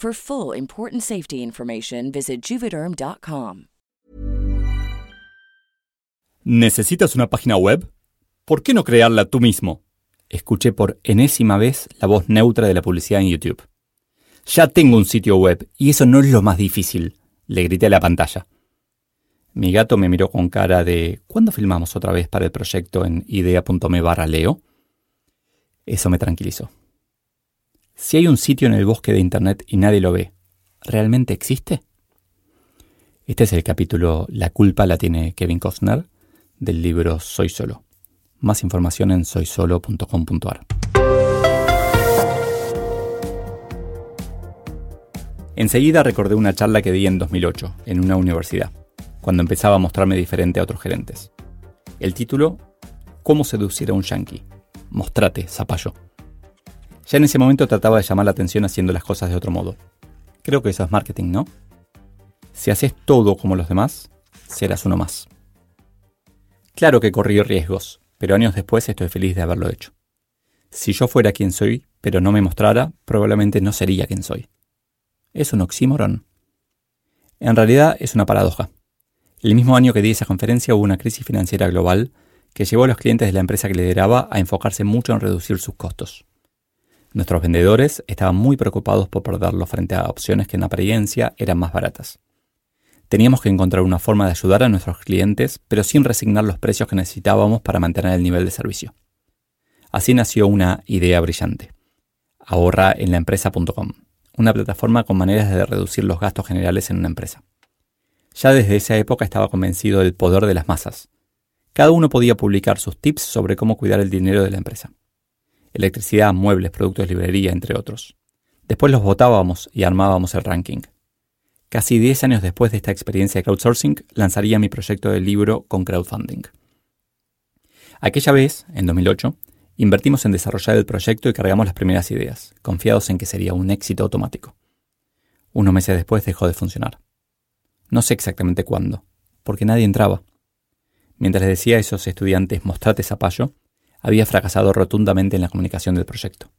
For full important safety information, visit juvederm.com. ¿Necesitas una página web? ¿Por qué no crearla tú mismo? Escuché por enésima vez la voz neutra de la publicidad en YouTube. Ya tengo un sitio web y eso no es lo más difícil, le grité a la pantalla. Mi gato me miró con cara de ¿cuándo filmamos otra vez para el proyecto en idea.me barra leo? Eso me tranquilizó. Si hay un sitio en el bosque de Internet y nadie lo ve, ¿realmente existe? Este es el capítulo La culpa la tiene Kevin Costner del libro Soy Solo. Más información en soysolo.com.ar. Enseguida recordé una charla que di en 2008 en una universidad, cuando empezaba a mostrarme diferente a otros gerentes. El título, ¿Cómo seducir a un yankee? Mostrate, zapallo. Ya en ese momento trataba de llamar la atención haciendo las cosas de otro modo. Creo que eso es marketing, ¿no? Si haces todo como los demás, serás uno más. Claro que corrí riesgos, pero años después estoy feliz de haberlo hecho. Si yo fuera quien soy, pero no me mostrara, probablemente no sería quien soy. ¿Es un oxímoron? En realidad es una paradoja. El mismo año que di esa conferencia hubo una crisis financiera global que llevó a los clientes de la empresa que lideraba a enfocarse mucho en reducir sus costos. Nuestros vendedores estaban muy preocupados por perderlo frente a opciones que en apariencia eran más baratas. Teníamos que encontrar una forma de ayudar a nuestros clientes, pero sin resignar los precios que necesitábamos para mantener el nivel de servicio. Así nació una idea brillante. Ahorra en la empresa.com, una plataforma con maneras de reducir los gastos generales en una empresa. Ya desde esa época estaba convencido del poder de las masas. Cada uno podía publicar sus tips sobre cómo cuidar el dinero de la empresa electricidad, muebles, productos de librería, entre otros. Después los votábamos y armábamos el ranking. Casi 10 años después de esta experiencia de crowdsourcing, lanzaría mi proyecto de libro con crowdfunding. Aquella vez, en 2008, invertimos en desarrollar el proyecto y cargamos las primeras ideas, confiados en que sería un éxito automático. Unos meses después dejó de funcionar. No sé exactamente cuándo, porque nadie entraba. Mientras les decía a esos estudiantes mostrate zapallo, había fracasado rotundamente en la comunicación del proyecto.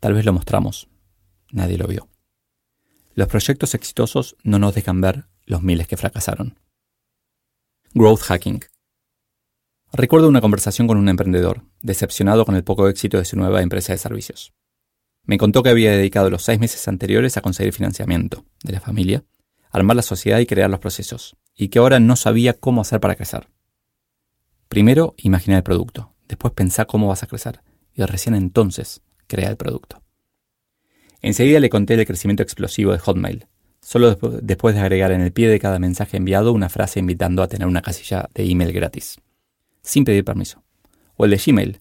Tal vez lo mostramos. Nadie lo vio. Los proyectos exitosos no nos dejan ver los miles que fracasaron. Growth Hacking. Recuerdo una conversación con un emprendedor, decepcionado con el poco éxito de su nueva empresa de servicios. Me contó que había dedicado los seis meses anteriores a conseguir financiamiento de la familia, armar la sociedad y crear los procesos, y que ahora no sabía cómo hacer para crecer. Primero, imaginar el producto, Después pensá cómo vas a crecer y recién entonces crea el producto. Enseguida le conté el crecimiento explosivo de Hotmail, solo después de agregar en el pie de cada mensaje enviado una frase invitando a tener una casilla de email gratis, sin pedir permiso. O el de Gmail,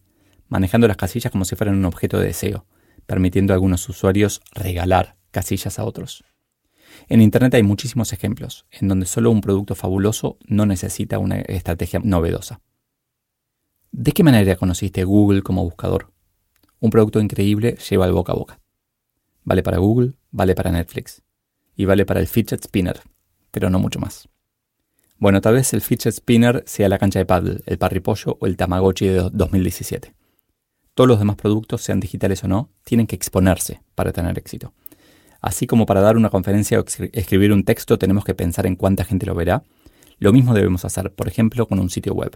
manejando las casillas como si fueran un objeto de deseo, permitiendo a algunos usuarios regalar casillas a otros. En Internet hay muchísimos ejemplos, en donde solo un producto fabuloso no necesita una estrategia novedosa. ¿De qué manera conociste Google como buscador? Un producto increíble lleva al boca a boca. Vale para Google, vale para Netflix. Y vale para el fidget spinner, pero no mucho más. Bueno, tal vez el fidget spinner sea la cancha de paddle, el parripollo o el Tamagotchi de 2017. Todos los demás productos, sean digitales o no, tienen que exponerse para tener éxito. Así como para dar una conferencia o escribir un texto tenemos que pensar en cuánta gente lo verá, lo mismo debemos hacer, por ejemplo, con un sitio web.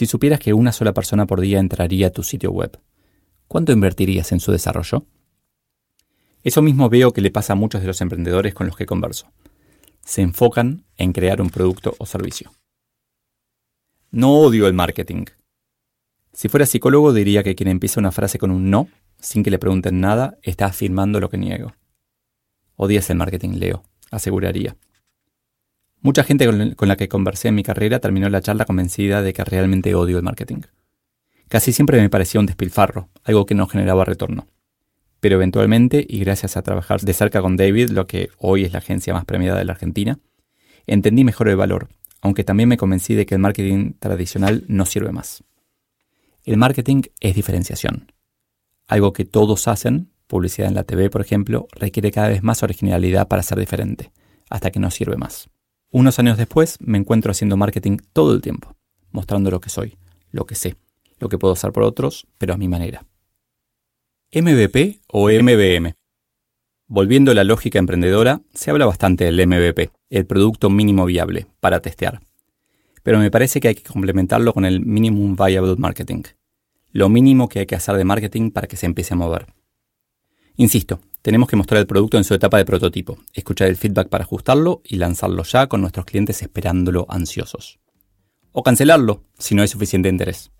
Si supieras que una sola persona por día entraría a tu sitio web, ¿cuánto invertirías en su desarrollo? Eso mismo veo que le pasa a muchos de los emprendedores con los que converso. Se enfocan en crear un producto o servicio. No odio el marketing. Si fuera psicólogo diría que quien empieza una frase con un no, sin que le pregunten nada, está afirmando lo que niego. Odias el marketing, Leo, aseguraría. Mucha gente con la que conversé en mi carrera terminó la charla convencida de que realmente odio el marketing. Casi siempre me parecía un despilfarro, algo que no generaba retorno. Pero eventualmente, y gracias a trabajar de cerca con David, lo que hoy es la agencia más premiada de la Argentina, entendí mejor el valor, aunque también me convencí de que el marketing tradicional no sirve más. El marketing es diferenciación. Algo que todos hacen, publicidad en la TV por ejemplo, requiere cada vez más originalidad para ser diferente, hasta que no sirve más. Unos años después me encuentro haciendo marketing todo el tiempo, mostrando lo que soy, lo que sé, lo que puedo hacer por otros, pero a mi manera. MVP o MBM. Volviendo a la lógica emprendedora, se habla bastante del MVP, el producto mínimo viable, para testear. Pero me parece que hay que complementarlo con el Minimum Viable Marketing, lo mínimo que hay que hacer de marketing para que se empiece a mover. Insisto, tenemos que mostrar el producto en su etapa de prototipo, escuchar el feedback para ajustarlo y lanzarlo ya con nuestros clientes esperándolo ansiosos. O cancelarlo si no hay suficiente interés.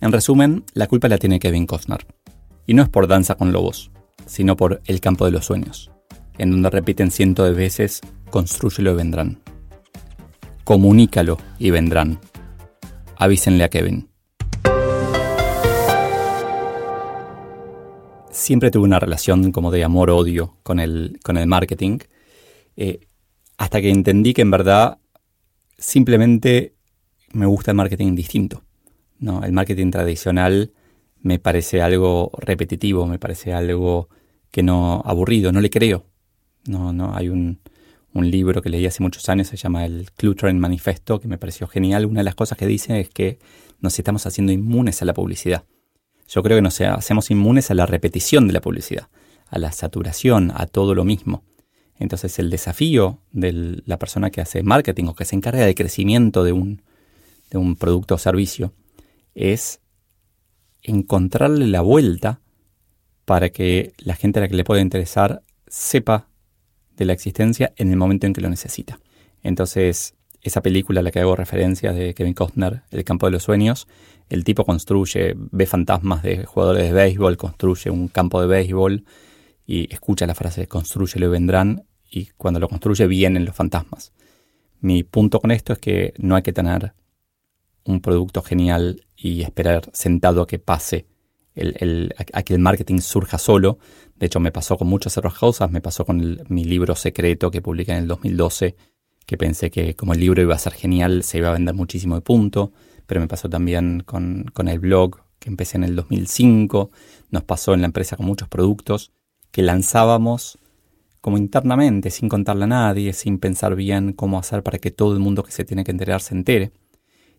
En resumen, la culpa la tiene Kevin Costner. Y no es por Danza con Lobos, sino por El campo de los sueños, en donde repiten cientos de veces, construyelo y vendrán. Comunícalo y vendrán. Avísenle a Kevin. Siempre tuve una relación como de amor-odio con el, con el marketing, eh, hasta que entendí que en verdad simplemente me gusta el marketing distinto. ¿no? El marketing tradicional me parece algo repetitivo, me parece algo que no aburrido, no le creo. No, no, hay un, un libro que leí hace muchos años, se llama el Clutron Manifesto, que me pareció genial. Una de las cosas que dice es que nos estamos haciendo inmunes a la publicidad yo creo que nos hacemos inmunes a la repetición de la publicidad, a la saturación, a todo lo mismo. Entonces el desafío de la persona que hace marketing o que se encarga del crecimiento de un, de un producto o servicio es encontrarle la vuelta para que la gente a la que le pueda interesar sepa de la existencia en el momento en que lo necesita. Entonces, esa película a la que hago referencia de Kevin Costner, El campo de los sueños, el tipo construye, ve fantasmas de jugadores de béisbol, construye un campo de béisbol y escucha la frase construye y vendrán y cuando lo construye vienen los fantasmas. Mi punto con esto es que no hay que tener un producto genial y esperar sentado a que pase, el, a que el marketing surja solo. De hecho, me pasó con muchas otras cosas, me pasó con mi libro secreto que publiqué en el 2012, que pensé que como el libro iba a ser genial, se iba a vender muchísimo de punto pero me pasó también con, el blog que empecé en el 2005, nos pasó en la empresa con muchos productos que lanzábamos como internamente, sin contarle a nadie, sin pensar bien cómo hacer para que todo el mundo que se tiene que enterar se entere.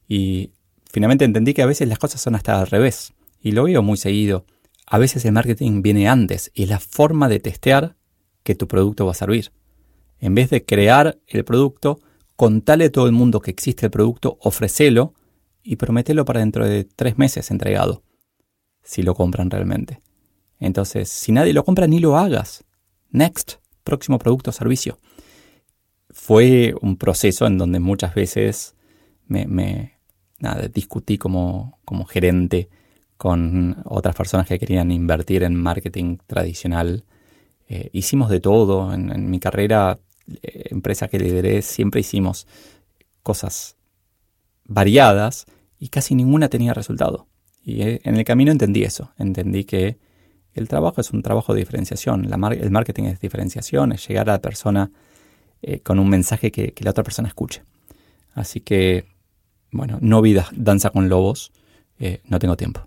Y finalmente entendí que a veces las cosas son hasta al revés, y lo veo muy seguido. A veces el marketing viene antes y es la forma de testear que tu producto va a servir. En vez de crear el producto, contale a todo el mundo que existe el producto, ofrecelo y prometelo para dentro de tres meses entregado, si lo compran realmente. Entonces, si nadie lo compra, ni lo hagas. Next, próximo producto o servicio. Fue un proceso en donde muchas veces me, discutí como, como gerente con otras personas que querían invertir en marketing tradicional. Eh, hicimos de todo. En, mi carrera, empresa que lideré, siempre hicimos cosas variadas y casi ninguna tenía resultado. Y eh, en el camino entendí eso, entendí que el trabajo es un trabajo de diferenciación, el marketing es diferenciación, es llegar a la persona eh, con un mensaje que, la otra persona escuche. Así que, bueno, no vi danza con lobos, eh, no tengo tiempo.